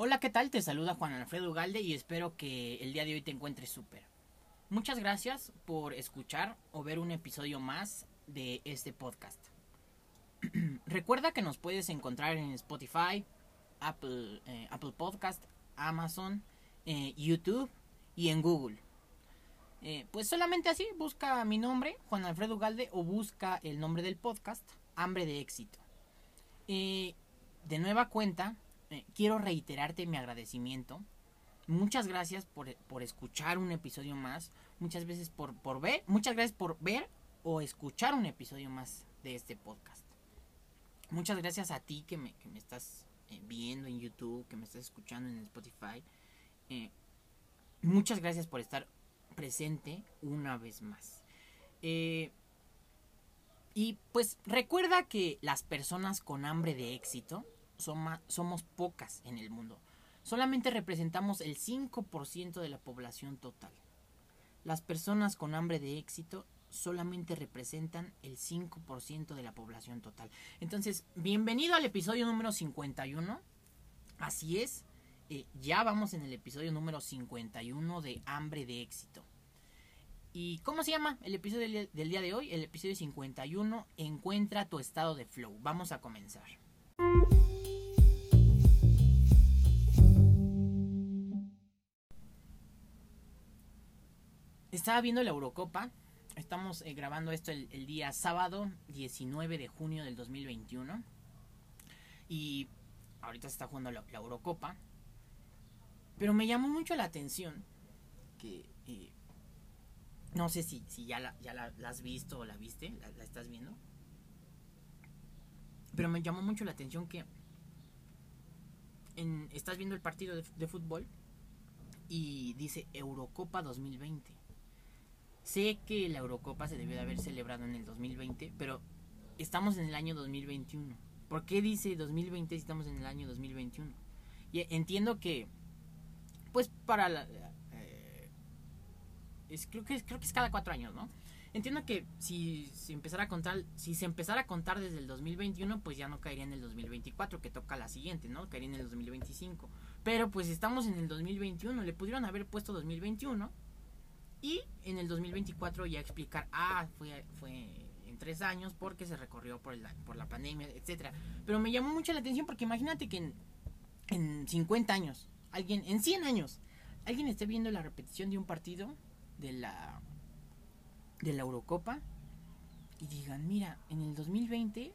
Hola, ¿qué tal? Te saluda Juan Alfredo Galde y espero que el día de hoy te encuentres súper. Muchas gracias por escuchar o ver un episodio más de este podcast. Recuerda que nos puedes encontrar en Spotify, Apple, eh, Apple Podcast, Amazon, eh, YouTube y en Google. Eh, pues solamente así, busca mi nombre, Juan Alfredo Galde, o busca el nombre del podcast, Hambre de Éxito. de nueva cuenta, eh, quiero reiterarte mi agradecimiento. Muchas gracias por, escuchar un episodio más. Muchas veces por, por ver. Muchas gracias por ver o escuchar un episodio más de este podcast. Muchas gracias a ti que me, estás eh, viendo en YouTube, que me estás escuchando en Spotify. Eh, muchas gracias por estar presente una vez más. y pues recuerda que las personas con hambre de éxito somos pocas en el mundo. Solamente representamos el 5% de la población total. Las personas con hambre de éxito solamente representan el 5% de la población total. Entonces, bienvenido al episodio número 51. Así es, eh, ya vamos en el episodio número 51 de Hambre de Éxito. ¿Y cómo se llama el episodio del día de hoy? El episodio 51, Encuentra tu estado de flow. Vamos a comenzar. Estaba viendo la Eurocopa. Estamos eh, grabando esto el, día sábado 19 de junio del 2021. Y ahorita se está jugando la, Eurocopa. Pero me llamó mucho la atención que... Eh, no sé si, si ya, la, ya la, has visto o la viste, la, estás viendo. Pero me llamó mucho la atención que en, estás viendo el partido de, fútbol y dice Eurocopa 2020. Sé que la Eurocopa se debió de haber celebrado en el 2020, pero estamos en el año 2021. ¿Por qué dice 2020 si estamos en el año 2021? Y entiendo que, pues para la... Eh, es, creo, que, creo que es cada cuatro años, ¿no? Entiendo que si, empezara a contar, si se empezara a contar desde el 2021, pues ya no caería en el 2024, que toca la siguiente, ¿no? Caería en el 2025. Pero pues estamos en el 2021, le pudieron haber puesto 2021 y en el 2024 ya explicar, ah, fue, fue en tres años porque se recorrió por, el, por la pandemia, etcétera. Pero me llamó mucho la atención porque imagínate que en, en 50 años, alguien, en 100 años, alguien esté viendo la repetición de un partido de la, de la Eurocopa y digan, mira, en el 2020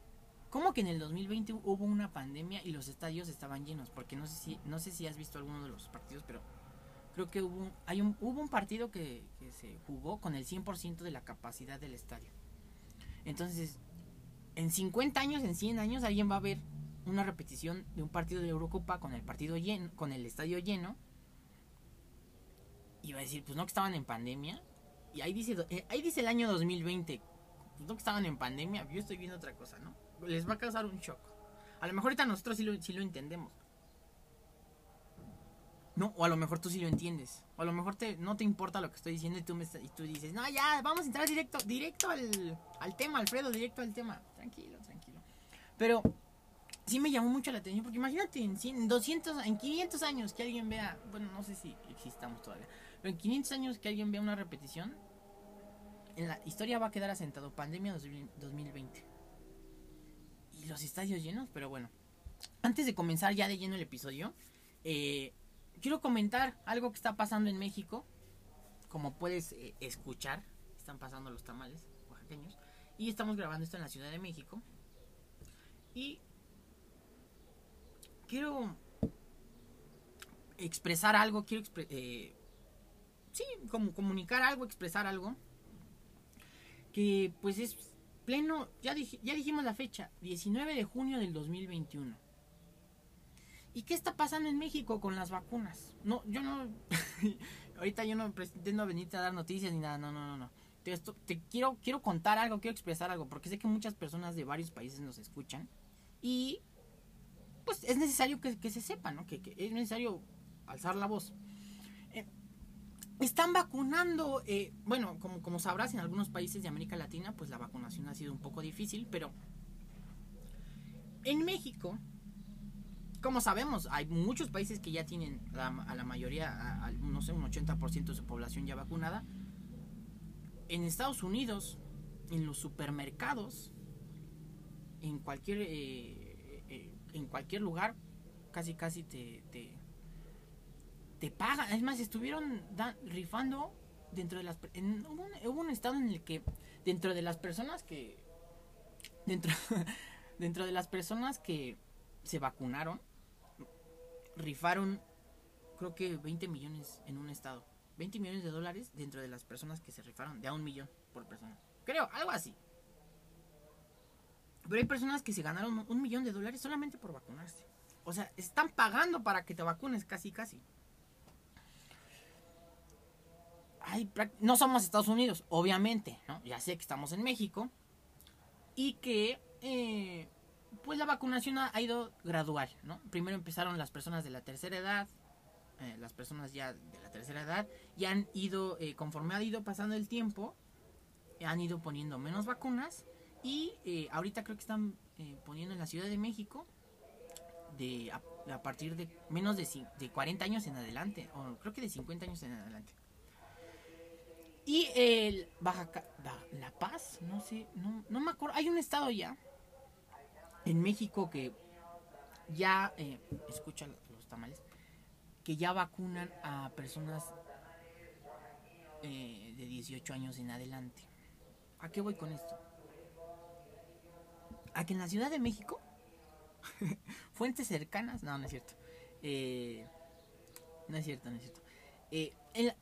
¿Cómo que en el 2020 hubo una pandemia y los estadios estaban llenos? Porque no sé si no sé si has visto alguno de los partidos, pero creo que hubo hay un, hubo un partido que, se jugó con el 100% de la capacidad del estadio. Entonces, en 50 años, en 100 años, alguien va a ver una repetición de un partido de Eurocopa con el partido lleno, con el estadio lleno. Y va a decir, pues no que estaban en pandemia. Y ahí dice, eh, ahí dice el año 2020. Pues no que estaban en pandemia, yo estoy viendo otra cosa, ¿no? Les va a causar un shock. A lo mejor ahorita nosotros sí lo, sí lo entendemos. No, o a lo mejor tú sí lo entiendes. O a lo mejor te, no te importa lo que estoy diciendo y tú, me, y tú dices, no, ya, vamos a entrar directo, directo al, al tema, Alfredo, directo al tema. Tranquilo, tranquilo. Pero sí me llamó mucho la atención, porque imagínate en, 100, 200, en 500 años que alguien vea, bueno, no sé si existamos todavía, pero en 500 años que alguien vea una repetición, en la historia va a quedar asentado pandemia 2020. Y los estadios llenos, pero bueno. Antes de comenzar ya de lleno el episodio, eh, quiero comentar algo que está pasando en México. Como puedes eh, escuchar, están pasando los tamales oaxaqueños. Y estamos grabando esto en la Ciudad de México. Y quiero expresar algo, quiero eh, sí, como comunicar algo, expresar algo. Que pues es pleno, ya, dijimos la fecha, 19 de junio del 2021. ¿Y qué está pasando en México con las vacunas? No, yo no. ahorita yo no pretendo venirte a dar noticias ni nada. No, no, no, no. Te, te, quiero, quiero contar algo, quiero expresar algo. Porque sé que muchas personas de varios países nos escuchan. Y. Pues es necesario que, se sepa, ¿no? Que, es necesario alzar la voz. Eh, están vacunando. Eh, bueno, como, como sabrás, en algunos países de América Latina, pues la vacunación ha sido un poco difícil. Pero. En México como sabemos, hay muchos países que ya tienen a la mayoría, no sé, un 80% de su población ya vacunada. En Estados Unidos, en los supermercados, en cualquier, eh, eh, en cualquier lugar, casi casi te, te, pagan. Es más, estuvieron rifando dentro de las... hubo, un, estado en el que dentro de las personas que... Dentro, dentro de las personas que se vacunaron, rifaron creo que 20 millones en un estado. 20 millones de dólares dentro de las personas que se rifaron, de a un millón por persona. Creo, algo así. Pero hay personas que se ganaron un millón de dólares solamente por vacunarse. O sea, están pagando para que te vacunes casi, casi. no somos Estados Unidos, obviamente. Ya sé que estamos en México. Y que eh, pues la vacunación ha, ido gradual, ¿no? Primero empezaron las personas de la tercera edad, eh, las personas ya de la tercera edad, y han ido, eh, conforme ha ido pasando el tiempo, han ido poniendo menos vacunas, y eh, ahorita creo que están poniendo en la Ciudad de México, de a, partir de menos de, de 40 años en adelante, o creo que de 50 años en adelante. Y el Baja, La Paz, no sé, no, no me acuerdo, hay un estado ya en México que ya, eh, escucha los tamales, que ya vacunan a personas eh, de 18 años en adelante. ¿A qué voy con esto? A que en la Ciudad de México, fuentes cercanas, no, no es cierto. Eh, no es cierto, no es cierto. Eh,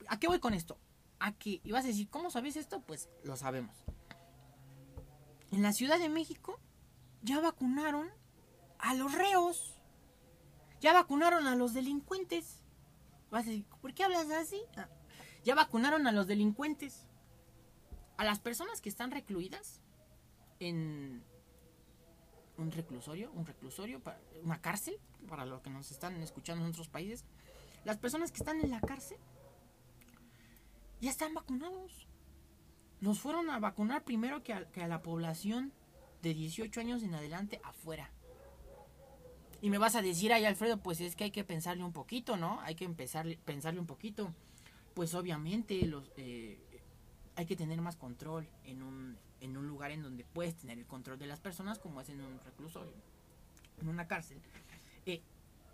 ¿A qué voy con esto? A que, y vas a decir, ¿cómo sabes esto? Pues lo sabemos. En la Ciudad de México ya vacunaron a los reos. Ya vacunaron a los delincuentes. Vas a decir, ¿por qué hablas así? Ah, ya vacunaron a los delincuentes. A las personas que están recluidas en un reclusorio, un reclusorio, una cárcel, para los que nos están escuchando en otros países. Las personas que están en la cárcel ya están vacunados. Nos fueron a vacunar primero que a la población de 18 años en adelante afuera. Y me vas a decir, ay Alfredo, pues es que hay que pensarle un poquito, ¿no? Hay que empezar, pensarle un poquito. Pues obviamente los, eh, hay que tener más control en un, en un lugar en donde puedes tener el control de las personas como es en un reclusorio, en una cárcel. Eh,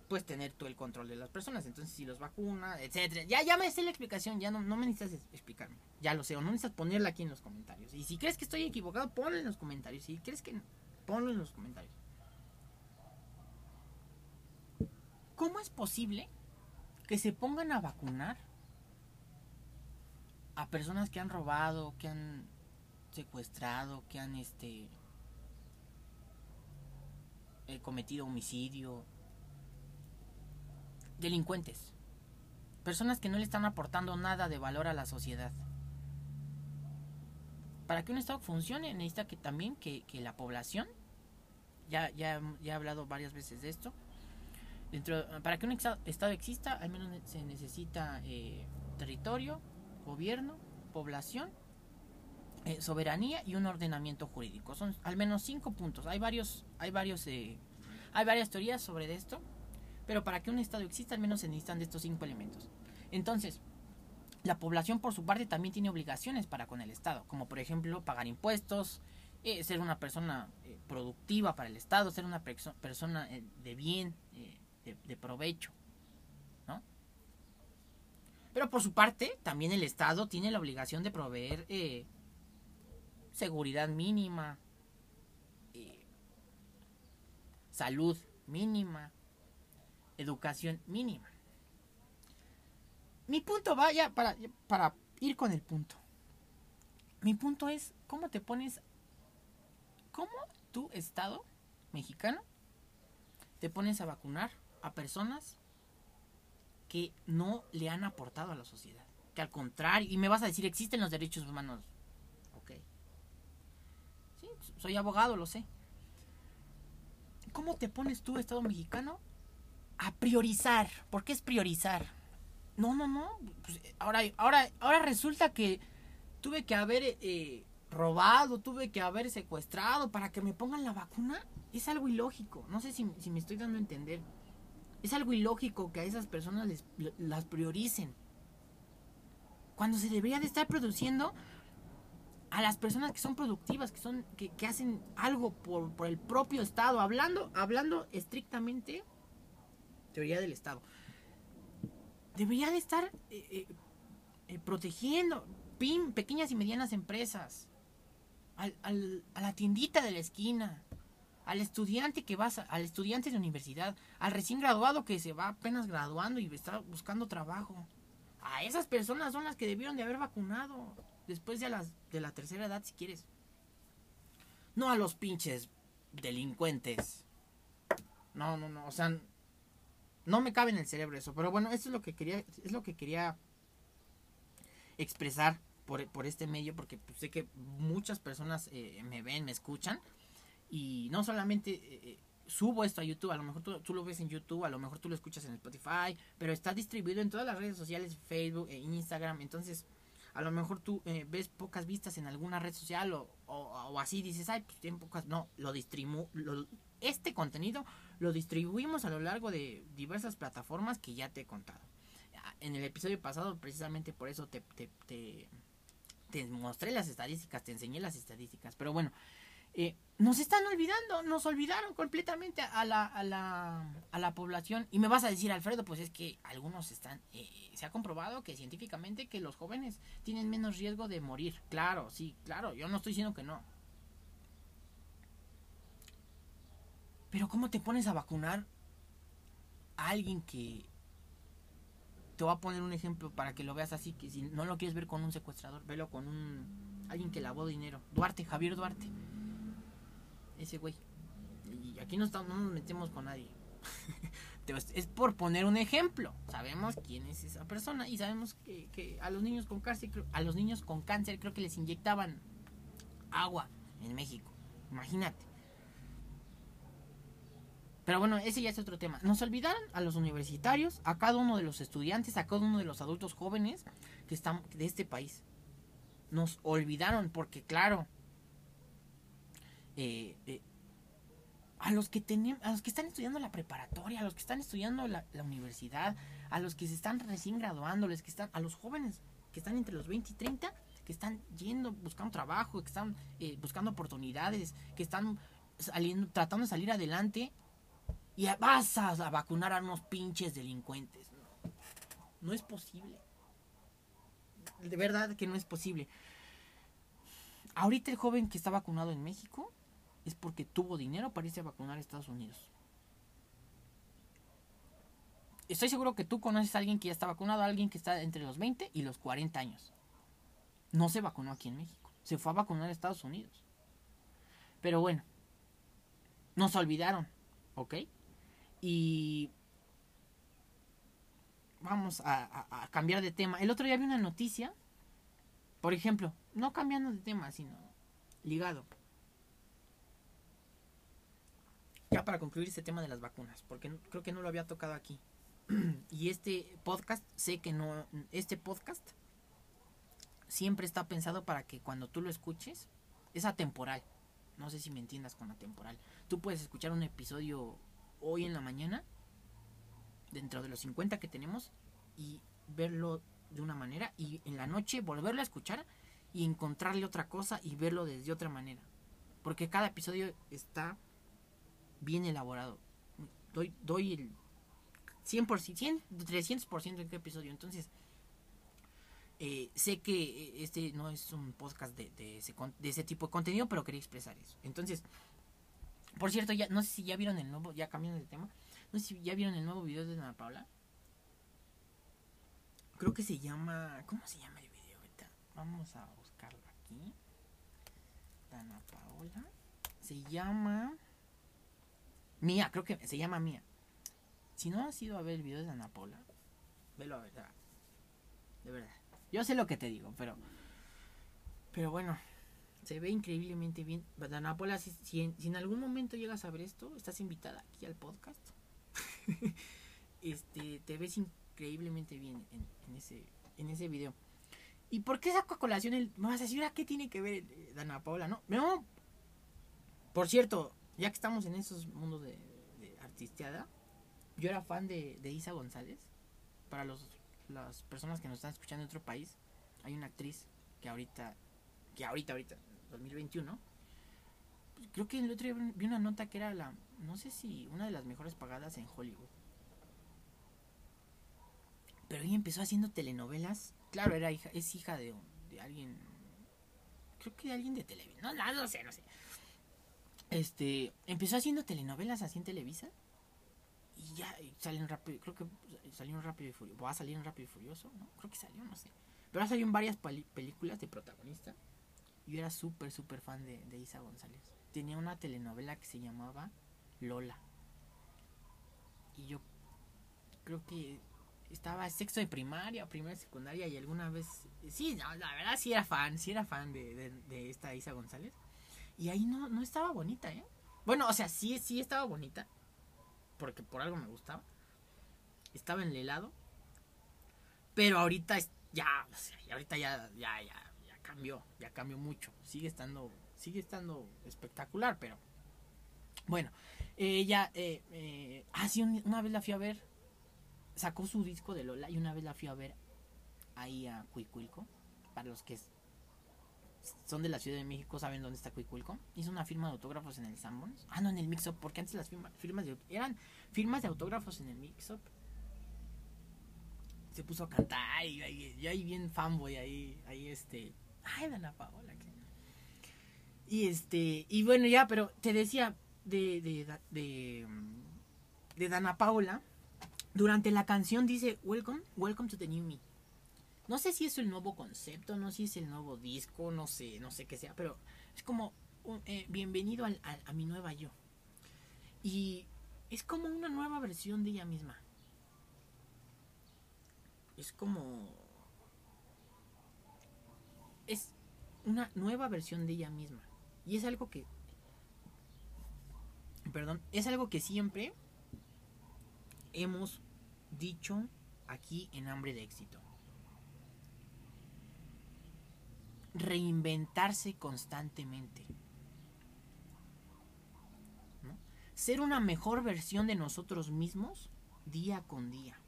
puedes tener tú el control de las personas. Entonces, si los vacunas, etcétera. Ya, ya me sé la explicación, ya no, no me necesitas explicarme. Ya lo sé, o no necesitas ponerla aquí en los comentarios. Y si crees que estoy equivocado, ponlo en los comentarios. Si crees que ponlo en los comentarios. ¿Cómo es posible que se pongan a vacunar a personas que han robado, que han secuestrado, que han este eh, cometido homicidio, delincuentes, personas que no le están aportando nada de valor a la sociedad. Para que un Estado funcione necesita que también que, la población, ya, ya, ya he hablado varias veces de esto, dentro, para que un Estado exista al menos se necesita eh, territorio, gobierno, población, eh, soberanía y un ordenamiento jurídico. Son al menos cinco puntos. Hay varios, hay varios, eh, hay varias teorías sobre esto. Pero para que un Estado exista, al menos se necesitan de estos cinco elementos. Entonces, la población por su parte también tiene obligaciones para con el Estado, como por ejemplo pagar impuestos, eh, ser una persona eh, productiva para el Estado, ser una persona eh, de bien, de, de, provecho. ¿no? Pero por su parte, también el Estado tiene la obligación de proveer seguridad mínima, salud mínima, educación mínima. Mi punto va ya para, para ir con el punto. Mi punto es cómo te pones, cómo tu Estado mexicano te pones a vacunar a personas que no le han aportado a la sociedad. Que al contrario, y me vas a decir, existen los derechos humanos. Ok. Sí, soy abogado, lo sé. ¿Cómo te pones tú, Estado mexicano, a priorizar. ¿Por qué es priorizar? No, no, no. Pues, ahora, ahora, ahora resulta que tuve que haber eh, robado, tuve que haber secuestrado para que me pongan la vacuna. Es algo ilógico. No sé si, me estoy dando a entender. Es algo ilógico que a esas personas las prioricen. Cuando se debería de estar produciendo a las personas que son productivas, que son, que, hacen algo por, por, el propio Estado, hablando, hablando estrictamente teoría del Estado. Debería de estar eh, eh, eh, protegiendo pequeñas y medianas empresas, al, al, a la tiendita de la esquina, al estudiante que va, al estudiante de universidad, al recién graduado que se va apenas graduando y está buscando trabajo. A esas personas son las que debieron de haber vacunado después de, las, de la tercera edad si quieres. No a los pinches delincuentes. No, no, no, o sea, no me cabe en el cerebro eso, pero bueno, eso es lo que quería es lo que quería expresar por, por este medio porque pues, sé que muchas personas eh, me ven, me escuchan y no solamente eh, eh, subo esto a YouTube, a lo mejor tú, lo ves en YouTube, a lo mejor tú lo escuchas en Spotify, pero está distribuido en todas las redes sociales, Facebook e Instagram, entonces a lo mejor tú eh, ves pocas vistas en alguna red social o, o, así dices, ay, pues tienen pocas, no, lo distribu este contenido lo distribuimos a lo largo de diversas plataformas que ya te he contado. En el episodio pasado, precisamente por eso te, te, te mostré las estadísticas, te enseñé las estadísticas, pero bueno, eh, nos están olvidando, nos olvidaron completamente a la, a, la, a la población. Y me vas a decir, Alfredo, pues es que algunos están, eh, se ha comprobado que científicamente que los jóvenes tienen menos riesgo de morir. Claro, sí, claro, yo no estoy diciendo que no. Pero ¿cómo te pones a vacunar a alguien que... Te voy a poner un ejemplo para que lo veas así, que si no lo quieres ver con un secuestrador, velo con un... alguien que lavó dinero. Duarte, Javier Duarte ese güey. Y aquí no, estamos, no nos metemos con nadie. es por poner un ejemplo. Sabemos quién es esa persona y sabemos que, a los niños con cáncer, a los niños con cáncer creo que les inyectaban agua en México. Imagínate. Pero bueno, ese ya es otro tema. Nos olvidaron a los universitarios, a cada uno de los estudiantes, a cada uno de los adultos jóvenes que están de este país. Nos olvidaron porque claro, eh, a los que tenemos, a los que están estudiando la preparatoria, a los que están estudiando la, universidad, a los que se están recién graduando, que están, a los jóvenes que están entre los 20 y 30, que están yendo, buscando trabajo, que están eh, buscando oportunidades, que están saliendo, tratando de salir adelante, y vas a, a vacunar a unos pinches delincuentes. No, no es posible. De verdad que no es posible. Ahorita el joven que está vacunado en México es porque tuvo dinero para irse a vacunar a Estados Unidos. Estoy seguro que tú conoces a alguien que ya está vacunado, a alguien que está entre los 20 y los 40 años. No se vacunó aquí en México, se fue a vacunar a Estados Unidos. Pero bueno, nos olvidaron, ¿ok? Y vamos a, a, cambiar de tema. El otro día vi una noticia, por ejemplo, no cambiando de tema, sino ligado. Ya para concluir este tema de las vacunas, porque creo que no lo había tocado aquí. y este podcast, sé que no, este podcast siempre está pensado para que cuando tú lo escuches, es atemporal. No sé si me entiendas con atemporal. Tú puedes escuchar un episodio hoy en la mañana, dentro de los 50 que tenemos, y verlo de una manera, y en la noche volverlo a escuchar y encontrarle otra cosa y verlo desde otra manera. Porque cada episodio está bien elaborado. Doy, doy el 100%, 300% en qué episodio. Entonces, eh, sé que este no es un podcast de, de, ese, de ese tipo de contenido, pero quería expresar eso. Entonces, por cierto, ya no sé si ya vieron el nuevo, ya cambiando de tema, no sé si ya vieron el nuevo video de Ana Paula. Creo que se llama, ¿cómo se llama el video? Vamos a buscarlo aquí. Ana Paola. Se llama Mía, creo que se llama Mía. Si no has ido a ver el video de Ana Paula, velo a ver, de verdad. Yo sé lo que te digo, pero. Pero bueno, se ve increíblemente bien. Ana Paula, si, en, algún momento llegas a ver esto, estás invitada aquí al podcast. este, te ves increíblemente bien en, ese, en ese video. ¿Y por qué saco a colación el.? Me vas a decir, qué tiene que ver Ana Paula? No, no. Por cierto, ya que estamos en esos mundos de, artisteada, yo era fan de, de Isa González. Para los, las personas que nos están escuchando en otro país, hay una actriz que ahorita, que ahorita, ahorita, 2021, creo que el otro día vi una nota que era la, no sé si una de las mejores pagadas en Hollywood. Pero ella empezó haciendo telenovelas. Claro, era hija, es hija de, de alguien, creo que de alguien de Televisa. No, no, no sé, no sé. Este, empezó haciendo telenovelas así en Televisa. Y ya salen rápido, creo que salió un rápido y furioso. Va a salir un rápido y furioso, ¿no? Creo que salió, no sé. Pero ha salido en varias películas de protagonista. Yo era súper, súper fan de, de Isa González. Tenía una telenovela que se llamaba Lola. Y yo creo que estaba sexto de primaria, primera secundaria y alguna vez... Sí, la verdad sí era fan, sí era fan de, de esta Isa González. Y ahí no, no estaba bonita, ¿eh? Bueno, o sea, sí, sí estaba bonita. Porque por algo me gustaba. Estaba en el helado. Pero ahorita ya, o sea, ahorita ya, ya, ya, ya cambió. Ya cambió mucho. Sigue estando, sigue estando espectacular, pero... Bueno, ella, eh, eh, ah, sí, una vez la fui a ver. Sacó su disco de Lola y una vez la fui a ver ahí a Cuicuilco. Para los que son de la Ciudad de México, saben dónde está Cuicuilco. Hizo una firma de autógrafos en el Sanborns. Ah, no, en el Mix Up, porque antes las firmas, de, eran firmas de autógrafos en el Mix Up. Se puso a cantar y, y, ahí bien fanboy, ahí, ahí este. Ay, Dana Paola. Y este, y bueno, ya, pero te decía de, de, de, de Dana Paola. Durante la canción dice, Welcome, welcome to the new me. No sé si es el nuevo concepto, no sé si es el nuevo disco, no sé, no sé qué sea, pero es como eh, bienvenido a mi nueva yo. Y es como una nueva versión de ella misma. Es como... Es una nueva versión de ella misma. Y es algo que... Perdón, es algo que siempre hemos dicho aquí en Hambre de Éxito. Reinventarse constantemente. Ser una mejor versión de nosotros mismos día con día.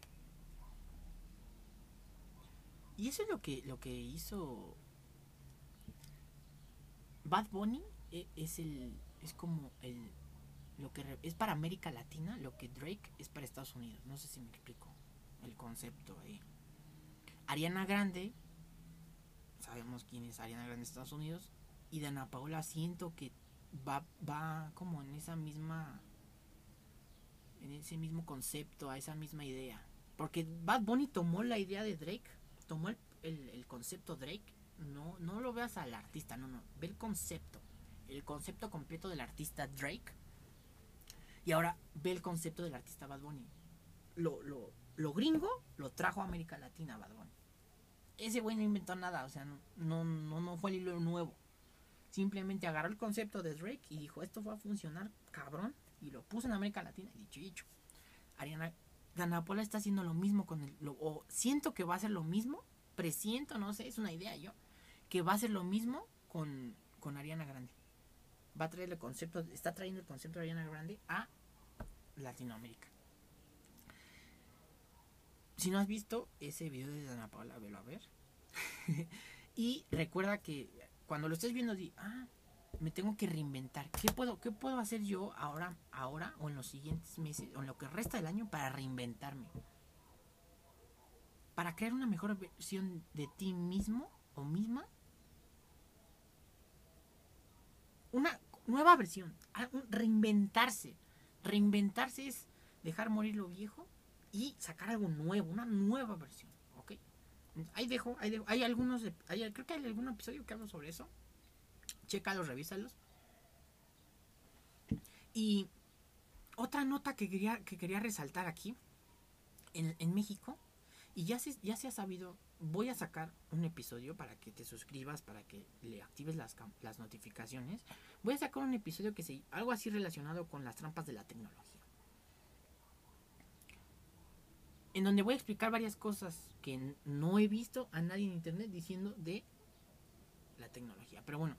Y eso es lo que, lo que hizo Bad Bunny. E, es el. es como el. lo que es para América Latina, lo que Drake es para Estados Unidos. No sé si me explico el concepto ahí. Ariana Grande sabemos quién es Ariana Grande de Estados Unidos. Y Dana Paola siento que va, va como en esa misma. En ese mismo concepto, a esa misma idea. Porque Bad Bunny tomó la idea de Drake, tomó el, el, concepto Drake. No, no lo veas al artista, no, no. Ve el concepto. El concepto completo del artista Drake. Y ahora ve el concepto del artista Bad Bunny. Lo, lo, lo gringo lo trajo a América Latina, Bad Bunny ese güey no inventó nada, o sea, no, no, no fue el hilo nuevo. Simplemente agarró el concepto de Drake y dijo, esto va a funcionar, cabrón, y lo puso en América Latina, dicho y dicho. Ariana Danapola está haciendo lo mismo con el, o siento que va a hacer lo mismo, presiento, no sé, es una idea yo, que va a hacer lo mismo con, con Ariana Grande. Va a traer el concepto, está trayendo el concepto de Ariana Grande a Latinoamérica. Si no has visto ese video de Dana Paula, velo a ver. y recuerda que cuando lo estés viendo, di, ah, me tengo que reinventar. ¿Qué puedo, qué puedo hacer yo ahora, ahora o en los siguientes meses o en lo que resta del año para reinventarme? Para crear una mejor versión de ti mismo o misma. Una nueva versión. Reinventarse. Reinventarse es dejar morir lo viejo y sacar algo nuevo, una nueva versión, ¿ok? Ahí dejo, ahí. Hay algunos, hay, creo que hay algún episodio que hablo sobre eso. Chécalos, revísalos. Y otra nota que quería, que quería resaltar aquí, en, en México, y ya se, ya se ha sabido, voy a sacar un episodio para que te suscribas, para que le actives las, las notificaciones. Voy a sacar un episodio que se, algo así relacionado con las trampas de la tecnología. En donde voy a explicar varias cosas que no he visto a nadie en internet diciendo de la tecnología. Pero bueno,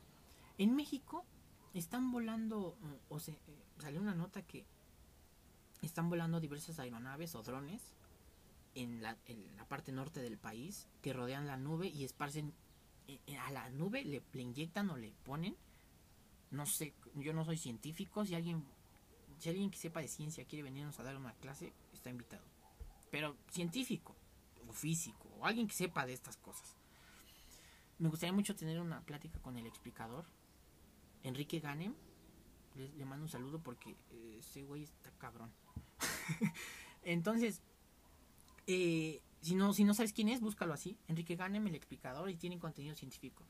en México están volando, o se, eh, salió una nota que están volando diversas aeronaves o drones en la, en la parte norte del país que rodean la nube y esparcen eh, eh, a la nube, le, le inyectan o le ponen. No sé, yo no soy científico, si alguien si alguien que sepa de ciencia quiere venirnos a dar una clase, está invitado. Pero científico, o físico, o alguien que sepa de estas cosas. Me gustaría mucho tener una plática con el explicador, Enrique Ganem. Le, mando un saludo porque eh, ese güey está cabrón. Entonces, eh, si, no, si no sabes quién es, búscalo así. Enrique Ganem, el explicador, y tiene contenido científico.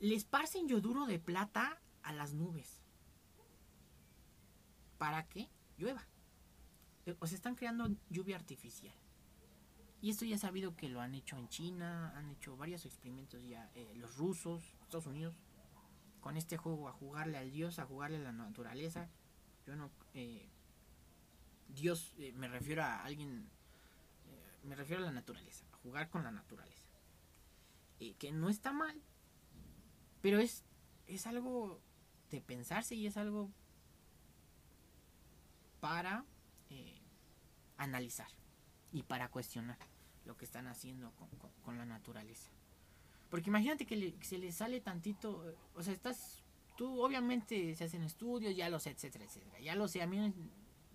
Le esparcen yoduro de plata a las nubes para que llueva. Eh, O se están creando lluvia artificial. Y esto ya he sabido que lo han hecho en China, han hecho varios experimentos ya, eh, los rusos, Estados Unidos, con este juego a jugarle al Dios, a jugarle a la naturaleza. Yo no... eh, Dios, me refiero a alguien, me refiero a la naturaleza, a jugar con la naturaleza. Que no está mal, pero es, es algo de pensarse y es algo para analizar y para cuestionar lo que están haciendo con, con- la naturaleza. Porque imagínate que, le- se le sale tantito, o sea, estás, tú obviamente se hacen estudios, ya lo sé, etcétera, etcétera, ya lo sé, a mí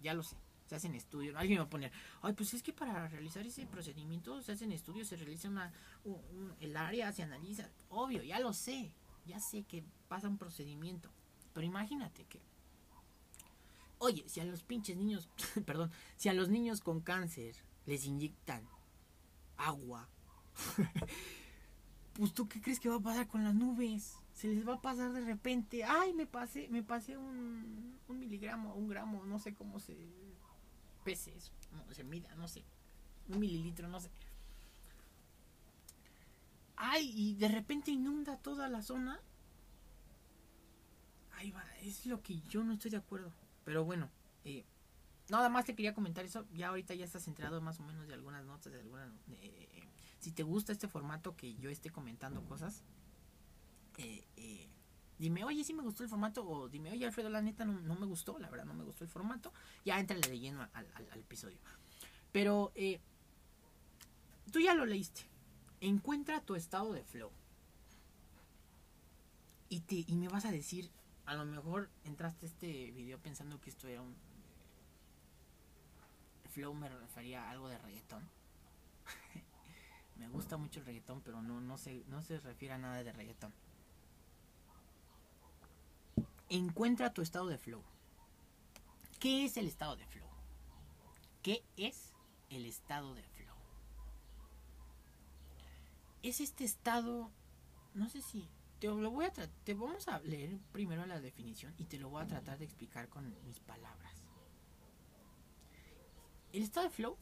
ya lo sé, se hacen estudios, alguien va a poner, ay, pues es que para realizar ese procedimiento se hacen estudios, se realiza una, un- un- el área se analiza, obvio, ya lo sé, ya sé que pasa un procedimiento, pero imagínate que Oye, si a los pinches niños, perdón, si a los niños con cáncer les inyectan agua, pues tú qué crees que va a pasar con las nubes? Se les va a pasar de repente, ay, me pasé, me pasé un, un miligramo, un gramo, no sé cómo se pese eso, no, se mida, no sé, un mililitro, no sé. Ay, y de repente inunda toda la zona. Ahí va, es lo que yo no estoy de acuerdo. Pero bueno, eh, nada más te quería comentar eso. Ya ahorita ya estás enterado más o menos de algunas notas, de algunas... eh, si te gusta este formato que yo esté comentando cosas, eh, eh, dime, oye, sí me gustó el formato, o dime, oye, Alfredo, la neta no, no me gustó, la verdad no me gustó el formato. Ya entra de lleno al, al- al episodio. Pero eh, tú ya lo leíste. Encuentra tu estado de flow. Y, te, y me vas a decir, a lo mejor entraste este video pensando que esto era un... Flow me refería a algo de reggaetón. me gusta mucho el reggaetón, pero no, no, se, no se refiere a nada de reggaetón. Encuentra tu estado de flow. ¿Qué es el estado de flow? ¿Qué es el estado de flow? Es este estado, no sé si te lo voy a te vamos a leer primero la definición y te lo voy a tratar de explicar con mis palabras. El estado de flow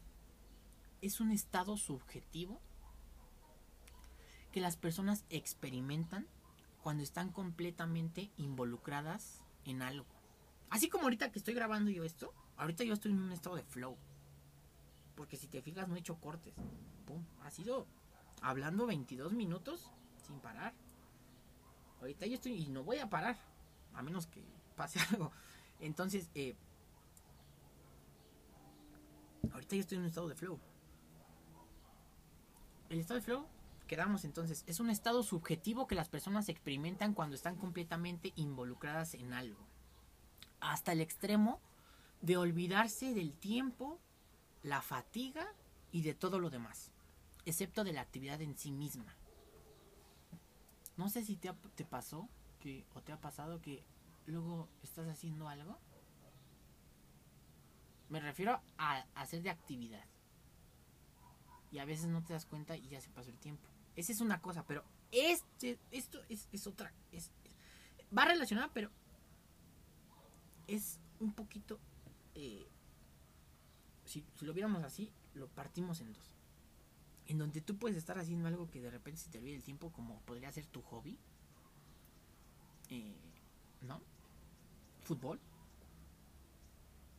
es un estado subjetivo que las personas experimentan cuando están completamente involucradas en algo. Así como ahorita que estoy grabando yo esto, ahorita yo estoy en un estado de flow. Porque si te fijas no he hecho cortes. Pum, ha sido hablando 22 minutos sin parar. Ahorita yo estoy y no voy a parar. A menos que pase algo. Entonces, eh, ahorita yo estoy en un estado de flow. El estado de flow, quedamos entonces, es un estado subjetivo que las personas experimentan cuando están completamente involucradas en algo. Hasta el extremo de olvidarse del tiempo, la fatiga y de todo lo demás, excepto de la actividad en sí misma. No sé si te, ha- te pasó que, o te ha pasado que luego estás haciendo algo. Me refiero a hacer de actividad. Y a veces no te das cuenta y ya se pasó el tiempo. Esa es una cosa, pero este, esto es, es otra. Es, va relacionada, pero es un poquito... eh, si, si lo viéramos así, lo partimos en dos. En donde tú puedes estar haciendo algo que de repente se te olvide el tiempo, como podría ser tu hobby. Eh, ¿No? Fútbol.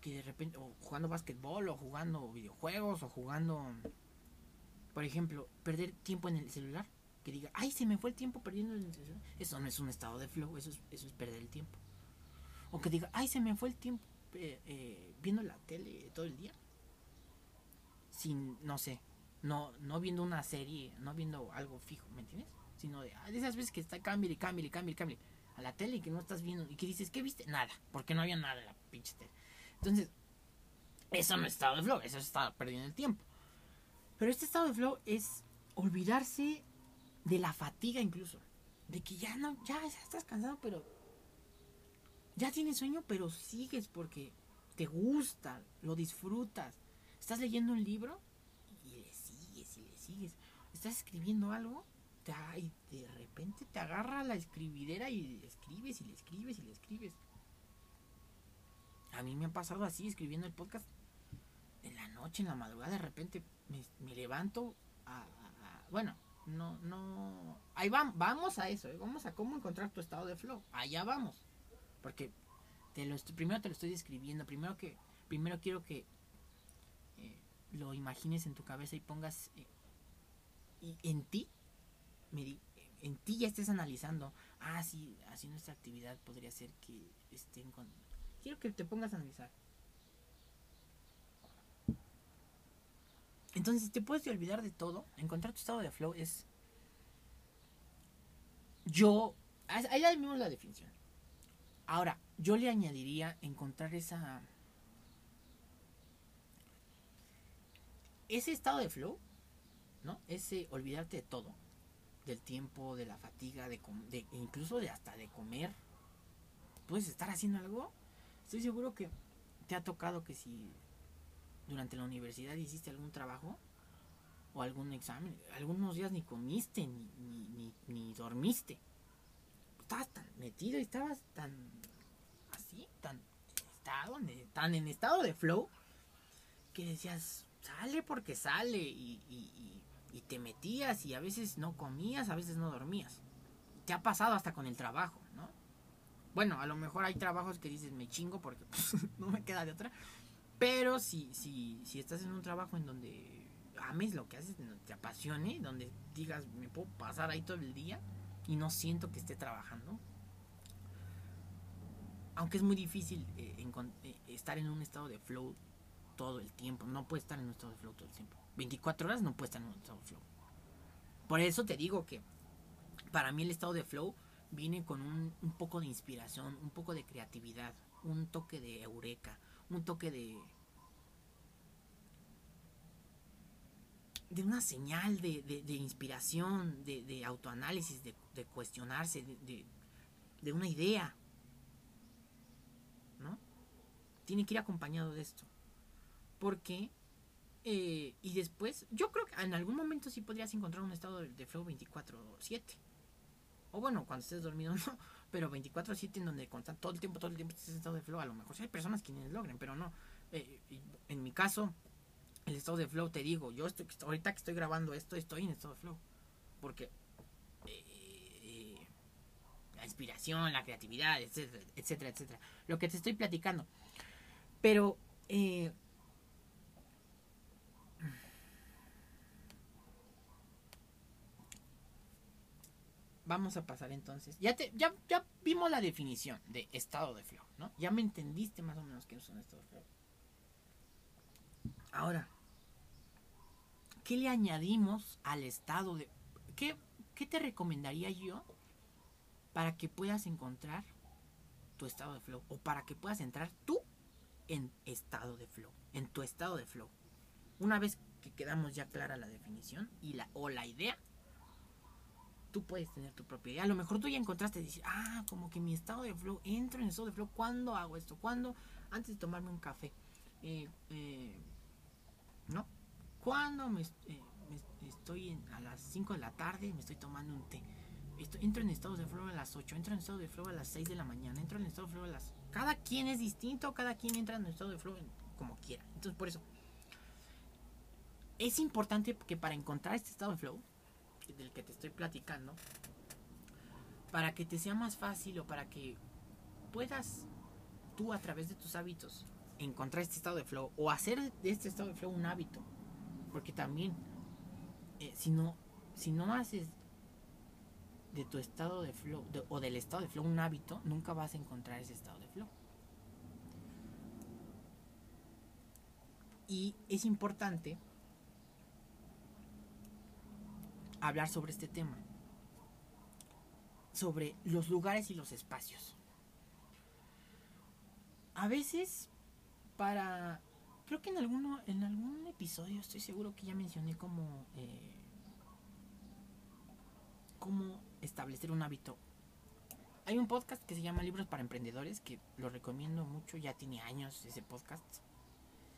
Que de repente, o jugando básquetbol, o jugando videojuegos, o jugando, por ejemplo, perder tiempo en el celular. Que diga, ay, se me fue el tiempo perdiendo en el celular. Eso no es un estado de flow, eso es, eso es perder el tiempo. O que diga, ay, se me fue el tiempo eh, eh, viendo la tele sin, no sé, no, no viendo una serie, no viendo algo fijo, ¿me entiendes? Sino de, ah, de esas veces que está y cambio y cambio a la tele y que no estás viendo y que dices, ¿qué viste? Nada, porque no había nada en la pinche tele. Entonces, eso no es estado de flow, eso está perdiendo el tiempo. Pero este estado de flow es olvidarse de la fatiga incluso. De que ya no, ya, ya estás cansado, pero ya tienes sueño, pero sigues porque te gusta, lo disfrutas. Estás leyendo un libro sigues. Estás escribiendo algo y de repente te agarra la escribidera y escribes y le escribes y le escribes. A mí me ha pasado así escribiendo el podcast en la noche, en la madrugada, de repente me, levanto a, bueno, no, no, ahí vamos, vamos a eso, ¿eh? vamos a cómo encontrar tu estado de flow, allá vamos, porque te lo primero te lo estoy describiendo, primero que, primero quiero que eh, lo imagines en tu cabeza y pongas eh, y en ti, en ti ya estés analizando, ah, sí, así nuestra actividad podría ser que estén con, quiero que te pongas a analizar Entonces te puedes olvidar de todo. Encontrar tu estado de flow es... Yo... Ya vimos la definición. Ahora, yo le añadiría encontrar esa... Ese estado de flow, ¿no? Ese olvidarte de todo. Del tiempo, de la fatiga, de, de incluso de hasta de comer. Puedes estar haciendo algo. Estoy seguro que te ha tocado que si durante la universidad hiciste algún trabajo o algún examen, algunos días ni comiste ni, ni, ni, dormiste. Estabas tan metido y estabas tan así, tan, estado, tan en estado de flow que decías, sale porque sale y, y, y, te metías y a veces no comías, a veces no dormías. Te ha pasado hasta con el trabajo, ¿no? Bueno, a lo mejor hay trabajos que dices, me chingo porque no me queda de otra. Pero si, si, si estás en un trabajo en donde ames lo que haces, te apasione, donde digas, me puedo pasar ahí todo el día y no siento que esté trabajando. Aunque es muy difícil eh, eh, estar en un estado de flow todo el tiempo. No puedes estar en un estado de flow todo el tiempo. 24 horas no puedes estar en un estado de flow. Por eso te digo que para mí el estado de flow viene con un, poco de inspiración, un poco de creatividad, un toque de eureka, un toque de de una señal de, de, inspiración, de, de autoanálisis, de, cuestionarse, de, una idea. ¿No? Tiene que ir acompañado de esto. Porque, eh, y después, yo creo que en algún momento sí podrías encontrar un estado de, flow 24-7. O bueno, cuando estés dormido, no. Pero 24-7 en donde todo el tiempo, todo el tiempo estés en estado de flow. A lo mejor sí hay personas quienes logren, pero no. Eh, en mi caso, el estado de flow, te digo, yo estoy, ahorita que estoy grabando esto, estoy en estado de flow. Porque eh, la inspiración, la creatividad, etcétera, etcétera, etcétera. Lo que te estoy platicando. Pero eh, vamos a pasar entonces. Ya, te, ya, ya vimos la definición de estado de flow, ¿no? Ya me entendiste más o menos qué es un estado de flow. Ahora, ¿qué le añadimos al estado de... ¿Qué, qué te recomendaría yo para que puedas encontrar tu estado de flow? O para que puedas entrar tú en estado de flow, en tu estado de flow. Una vez que quedamos ya clara la definición y la, o la idea, tú puedes tener tu propia idea. A lo mejor tú ya encontraste y dices, ah, como que mi estado de flow, entro en estado de flow, ¿cuándo hago esto? ¿Cuándo? Antes de tomarme un café. Eh, eh, ¿no? Cuando me, eh, estoy a las 5 de la tarde, me estoy tomando un té. entro en estado de flow a las 8, entro en estado de flow a las 6 de la mañana, entro en estado de flow a las... Cada quien es distinto, cada quien entra en estado de flow como quiera. Entonces, por eso, es importante que para encontrar este estado de flow, del que te estoy platicando, para que te sea más fácil o para que puedas tú a través de tus hábitos encontrar este estado de flow o hacer de este estado de flow un hábito. Porque también, eh, si, no, si no haces de tu estado de flow o del estado de flow un hábito, nunca vas a encontrar ese estado de flow. Y es importante hablar sobre este tema. Sobre los lugares y los espacios. A veces, para... Creo que en, alguno, en algún episodio estoy seguro que ya mencioné como... Eh, cómo establecer un hábito. Hay un podcast que se llama Libros para Emprendedores, que lo recomiendo mucho, ya tiene años ese podcast.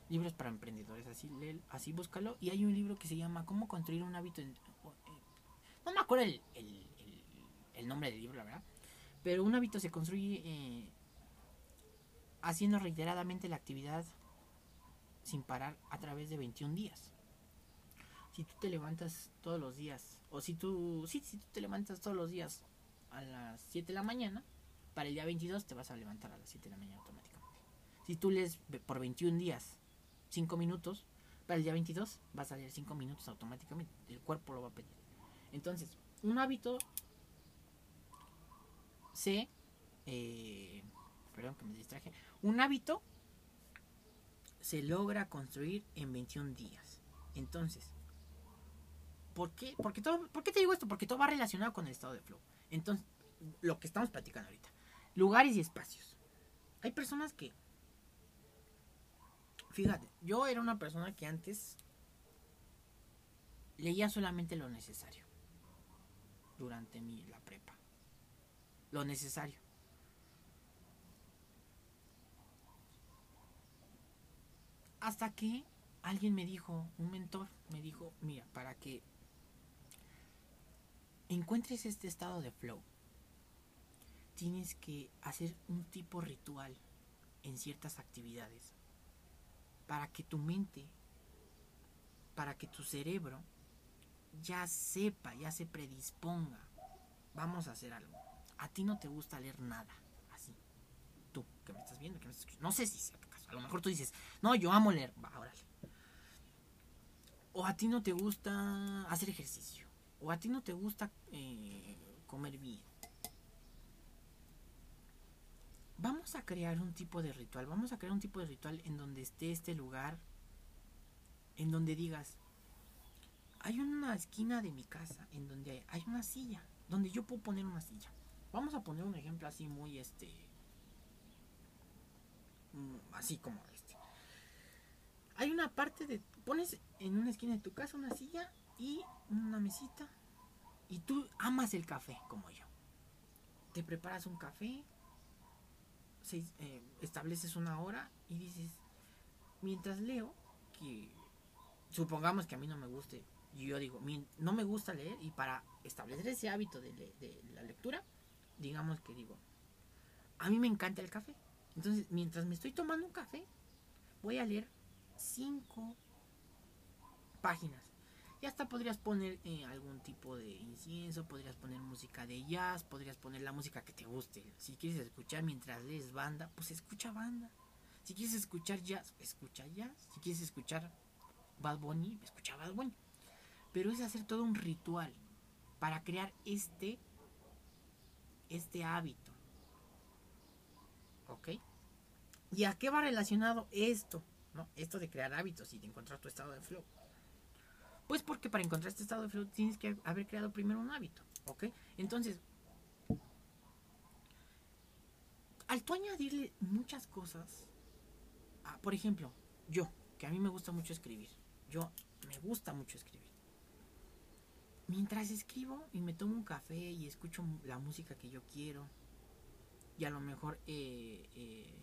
Libros para Emprendedores, así, así búscalo. Y hay un libro que se llama Cómo construir un hábito. Acuerdo el, el, nombre del libro, la verdad. Pero un hábito se construye eh, haciendo reiteradamente la actividad sin parar a través de 21 días. Si tú te levantas todos los días, o si tú, sí, si tú te levantas todos los días a las 7 de la mañana, para el día 22 te vas a levantar a las 7 de la mañana automáticamente. Si tú lees por 21 días 5 minutos, para el día 22 vas a leer 5 minutos automáticamente. El cuerpo lo va a pedir. Entonces, un hábito se... Eh, perdón que me distraje. Un hábito se logra construir en 21 días. Entonces, ¿por qué? Porque todo, ¿Por qué te digo esto? Porque todo va relacionado con el estado de flow. Entonces, lo que estamos platicando ahorita. Lugares y espacios. Hay personas que... Fíjate, yo era una persona que antes leía solamente lo necesario durante mi, la prepa. Lo necesario. Hasta que alguien me dijo, un mentor me dijo, mira, para que encuentres este estado de flow, tienes que hacer un tipo ritual en ciertas actividades para que tu mente, para que tu cerebro ya sepa, ya se predisponga. Vamos a hacer algo. A ti no te gusta leer nada, así. Tú, que me estás viendo, que me estás escuchando. No sé si sea tu caso. A lo mejor tú dices, no, yo amo leer. Va, órale. O a ti no te gusta hacer ejercicio. O a ti no te gusta eh, comer bien. Vamos a crear un tipo de ritual. Vamos a crear un tipo de ritual en donde esté este lugar. En donde digas, hay una esquina de mi casa en donde hay una silla, donde yo puedo poner una silla. Vamos a poner un ejemplo así muy este mm, así como este. Hay una parte de pones en una esquina de tu casa una silla y una mesita y tú amas el café como yo. Te preparas un café, eh, estableces una hora y dices, mientras leo, que supongamos que a mí no me guste yo digo, no me gusta leer y para establecer ese hábito de, la lectura, digamos que digo, a mí me encanta el café. Entonces, mientras me estoy tomando un café, voy a leer cinco páginas. Y hasta podrías poner eh, algún tipo de incienso, podrías poner música de jazz, podrías poner la música que te guste. Si quieres escuchar mientras lees banda, pues escucha banda. Si quieres escuchar jazz, escucha jazz. Si quieres escuchar Bad Bunny, escucha Bad Bunny pero es hacer todo un ritual para crear este este hábito. ¿Ok? ¿Y a qué va relacionado esto? ¿No? Esto de crear hábitos y de encontrar tu estado de flow. Pues porque para encontrar este estado de flow tienes que haber creado primero un hábito. ¿Ok? Entonces, al tú añadirle muchas cosas, por ejemplo, yo, que a mí me gusta mucho escribir, yo me gusta mucho escribir mientras escribo y me tomo un café y escucho la música que yo quiero y a lo mejor eh, eh,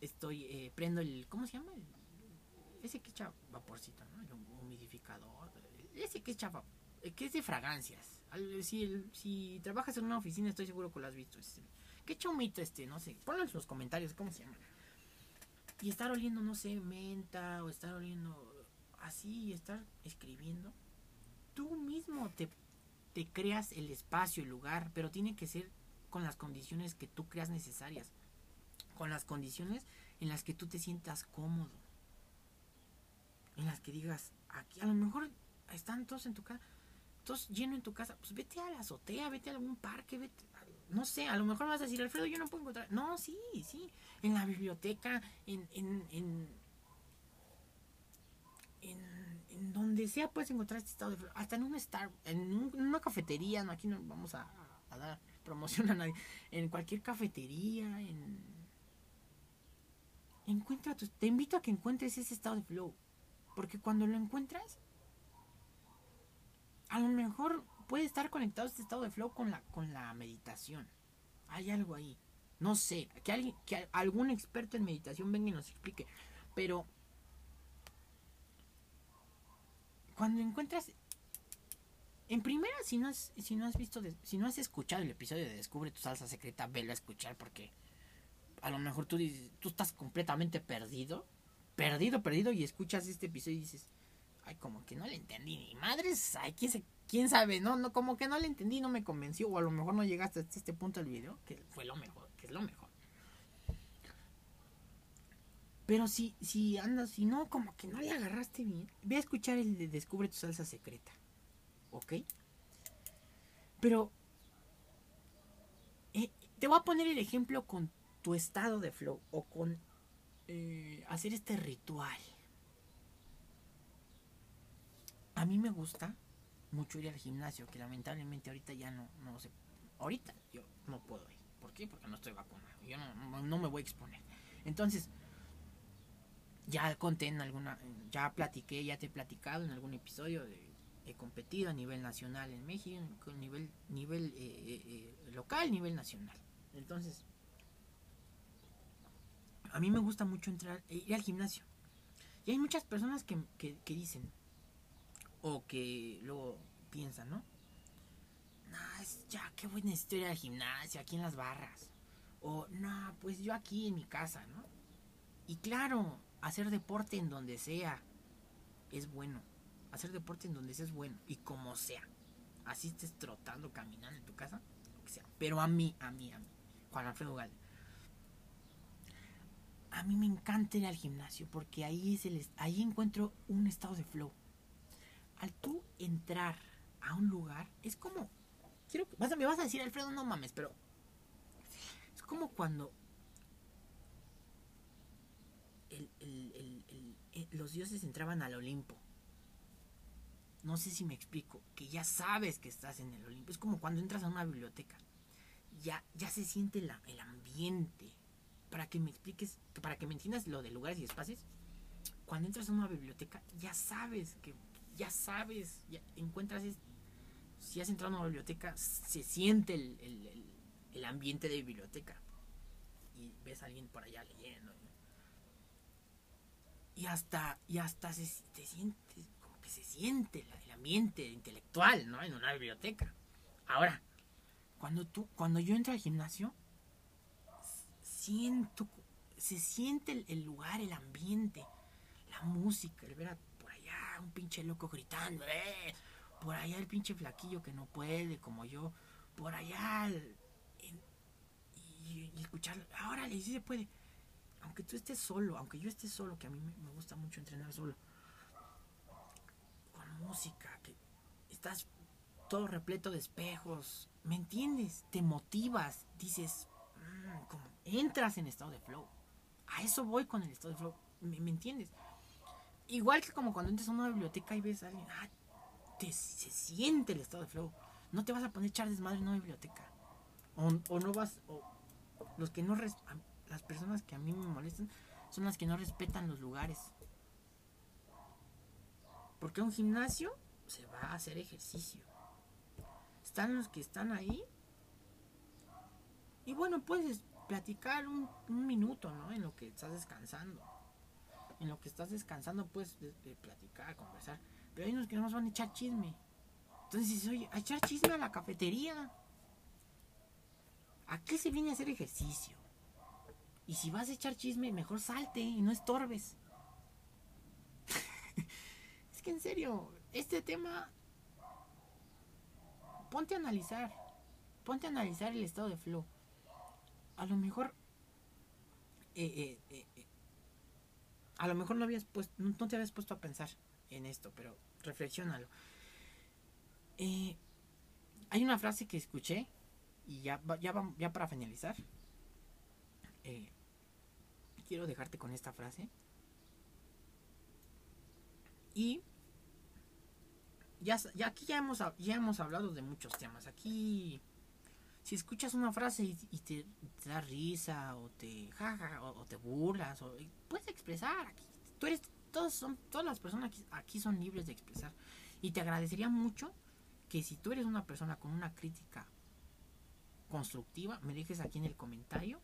estoy eh, prendo el cómo se llama ese que echa vaporcito no el humidificador ese que echa que es de fragancias. Si, si trabajas en una oficina estoy seguro que lo has visto que echa humito este no sé ponlo en los comentarios cómo se llama y estar oliendo no sé menta o estar oliendo así y estar escribiendo, tú mismo te, te creas el espacio, el lugar, pero tiene que ser con las condiciones que tú creas necesarias, con las condiciones en las que tú te sientas cómodo, en las que digas, aquí a lo mejor están todos en tu casa, todos lleno en tu casa, pues vete a la azotea, vete a algún parque, vete, no sé, a lo mejor vas a decir, Alfredo, yo no puedo encontrar, no, sí, sí, en la biblioteca, en, en, en en, donde sea puedes encontrar este estado de flow. Hasta en un Star, en, una cafetería, no aquí no vamos a, dar promoción a nadie. En cualquier cafetería, en encuentra te invito a que encuentres ese estado de flow, porque cuando lo encuentras a lo mejor puede estar conectado este estado de flow con la con la meditación. Hay algo ahí. No sé, que alguien que algún experto en meditación venga y nos explique, pero cuando encuentras en primera si no has si no has visto si no has escuchado el episodio de Descubre tu salsa secreta, velo a escuchar porque a lo mejor tú tú estás completamente perdido, perdido, perdido y escuchas este episodio y dices, ay, como que no le entendí ni madres, ay, quién, se, quién sabe, no, no, como que no le entendí, no me convenció o a lo mejor no llegaste hasta este punto del video, que fue lo mejor, que es lo mejor. Pero si, si andas, si no, como que no le agarraste bien, ve a escuchar el de Descubre tu salsa secreta. ¿Ok? Pero eh, te voy a poner el ejemplo con tu estado de flow o con eh, hacer este ritual. A mí me gusta mucho ir al gimnasio, que lamentablemente ahorita ya no, no sé. Ahorita yo no puedo ir. ¿Por qué? Porque no estoy vacunado. Yo no, no me voy a exponer. Entonces, ya conté en alguna, ya platiqué, ya te he platicado en algún episodio de he competido a nivel nacional en México, con nivel, nivel eh, eh, eh, local, nivel nacional. Entonces, a mí me gusta mucho entrar, ir al gimnasio. Y hay muchas personas que, que, que dicen, o que luego piensan, ¿no? No, es ya, qué buena historia del gimnasio, aquí en las barras. O, no, pues yo aquí en mi casa, ¿no? Y claro, hacer deporte en donde sea es bueno. Hacer deporte en donde sea es bueno. Y como sea. Así estés trotando, caminando en tu casa, lo que sea. Pero a mí, a mí, a mí. Juan Alfredo Galde. A mí me encanta ir al gimnasio porque ahí, es el, ahí encuentro un estado de flow. Al tú entrar a un lugar, es como... Quiero, vas, me vas a decir, Alfredo, no mames, pero... Es como cuando eh, los dioses entraban al Olimpo. No sé si me explico, que ya sabes que estás en el Olimpo. Es como cuando entras a una biblioteca. Ya, ya se siente el ambiente. Para que me expliques, para que me entiendas lo de lugares y espacios. Cuando entras a una biblioteca, ya sabes que, ya sabes, ya encuentras, si has entrado a una biblioteca, se siente el, el ambiente de biblioteca. Y ves a alguien por allá leyendo y hasta, y hasta se, siente, como que se siente el ambiente intelectual, ¿no? En una biblioteca. Ahora, cuando tú, cuando yo entro al gimnasio, siento, se siente el, lugar, el ambiente, la música, el ver a, por allá un pinche loco gritando, ¡eh! por allá el pinche flaquillo que no puede, como yo, por allá, y, y, escuchar, ahora sí se puede aunque tú estés solo, aunque yo esté solo, que a mí me, gusta mucho entrenar solo, con música, que estás todo repleto de espejos, ¿me entiendes? Te motivas, dices, mm, como entras en estado de flow. A eso voy con el estado de flow, ¿me, entiendes? Igual que como cuando entras a una biblioteca y ves a alguien, ah, te, se siente el estado de flow. No te vas a poner echar desmadre en una biblioteca. O, no vas, o los que no las personas que a mí me molestan son las que no respetan los lugares. Porque un gimnasio se va a hacer ejercicio. Están los que están ahí. Y bueno, puedes platicar un, minuto, ¿no? En lo que estás descansando. En lo que estás descansando puedes platicar, conversar. Pero hay unos que no nos van a echar chisme. Entonces oye, a echar chisme a la cafetería. ¿A qué se viene a hacer ejercicio? Y si vas a echar chisme, mejor salte y no estorbes. es que en serio, este tema, ponte a analizar. Ponte a analizar el estado de flow. A lo mejor, eh, eh, eh, a lo mejor no habías puesto, no te habías puesto a pensar en esto, pero reflexionalo. hay una frase que escuché y ya, ya, ya para finalizar. Eh, quiero dejarte con esta frase. Y ya, ya aquí ya hemos, ya hemos hablado de muchos temas. Aquí, si escuchas una frase y, te, da risa o te jaja o, te burlas, o, puedes expresar. Aquí, tú eres, todos son, todas las personas aquí, aquí son libres de expresar. Y te agradecería mucho que si tú eres una persona con una crítica constructiva, me dejes aquí en el comentario.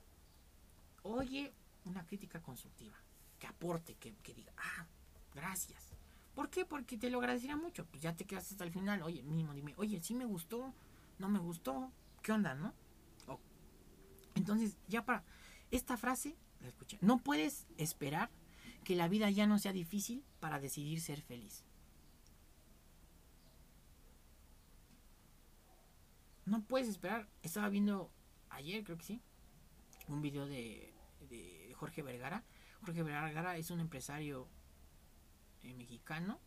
Oye, una crítica constructiva, que aporte, que, que diga, ah, gracias. ¿Por qué? Porque te lo agradecería mucho. Pues ya te quedaste hasta el final. Oye, mínimo dime, oye, sí me gustó, no me gustó, ¿qué onda, no? Entonces, ya para esta frase, la escuché. No puedes esperar que la vida ya no sea difícil para decidir ser feliz. No puedes esperar. Estaba viendo ayer, creo que sí, un video de, de Jorge Vergara. Jorge Vergara es un empresario eh, mexicano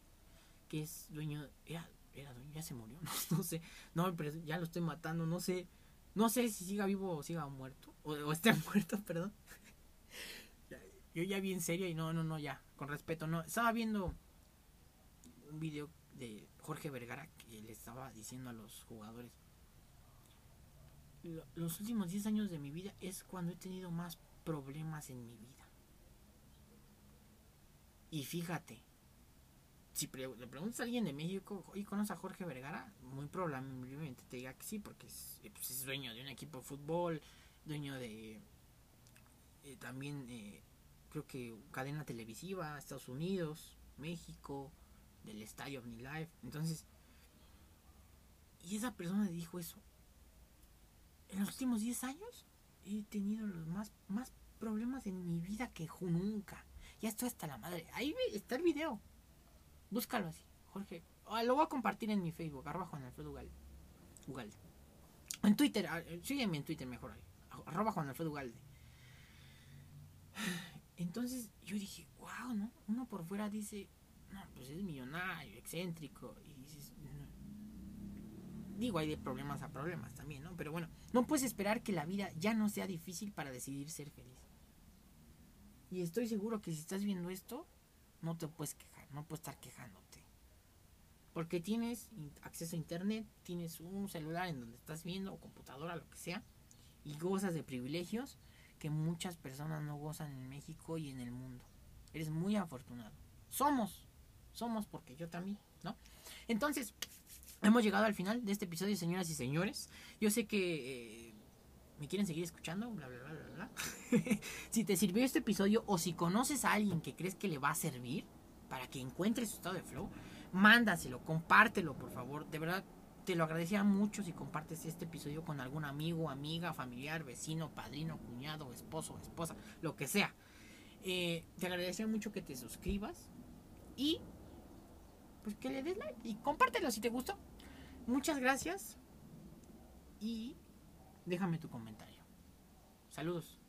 que es dueño. Era, era dueño, ya se murió. No, sé. No, ya lo estoy matando. No sé. No sé si siga vivo o siga muerto. O, o esté muerto, perdón. Yo ya vi en serio y no, no, no, ya. Con respeto, no. Estaba viendo un video de Jorge Vergara que le estaba diciendo a los jugadores los últimos 10 años de mi vida es cuando he tenido más problemas en mi vida. Y fíjate, si le preguntas a alguien de México, ¿y conoce a Jorge Vergara? Muy probablemente te diga que sí, porque es, eh, pues, dueño de un equipo de fútbol, dueño de eh, también, eh, creo que cadena televisiva, Estados Unidos, México, del estadio OmniLife. Entonces, y esa persona dijo eso en los últimos 10 años he tenido los más, más problemas en mi vida que nunca. Ya estoy hasta la madre. Ahí está el video. Búscalo así, Jorge. Ah, lo voy a compartir en mi Facebook, arroba Juan Alfredo Ugalde. En Twitter, ah, sígueme en Twitter mejor ahí. Arroba Juan Alfredo Ugalde. Entonces yo dije, wow, ¿no? Uno por fuera dice, no, pues es millonario, excéntrico. Y dices, Digo, hay de problemas a problemas también, ¿no? Pero bueno, no puedes esperar que la vida ya no sea difícil para decidir ser feliz. Y estoy seguro que si estás viendo esto, no te puedes quejar, no puedes estar quejándote. Porque tienes acceso a internet, tienes un celular en donde estás viendo, o computadora, lo que sea, y gozas de privilegios que muchas personas no gozan en México y en el mundo. Eres muy afortunado. Somos, somos porque yo también, ¿no? Entonces, Hemos llegado al final de este episodio, señoras y señores. Yo sé que eh, me quieren seguir escuchando, bla, bla, bla, bla, bla. si te sirvió este episodio o si conoces a alguien que crees que le va a servir para que encuentre su estado de flow, mándaselo, compártelo, por favor. De verdad, te lo agradecería mucho si compartes este episodio con algún amigo, amiga, familiar, vecino, padrino, cuñado, esposo, esposa, lo que sea. Eh, te agradecería mucho que te suscribas y pues que le des like y compártelo si te gustó. Muchas gracias y déjame tu comentario. Saludos.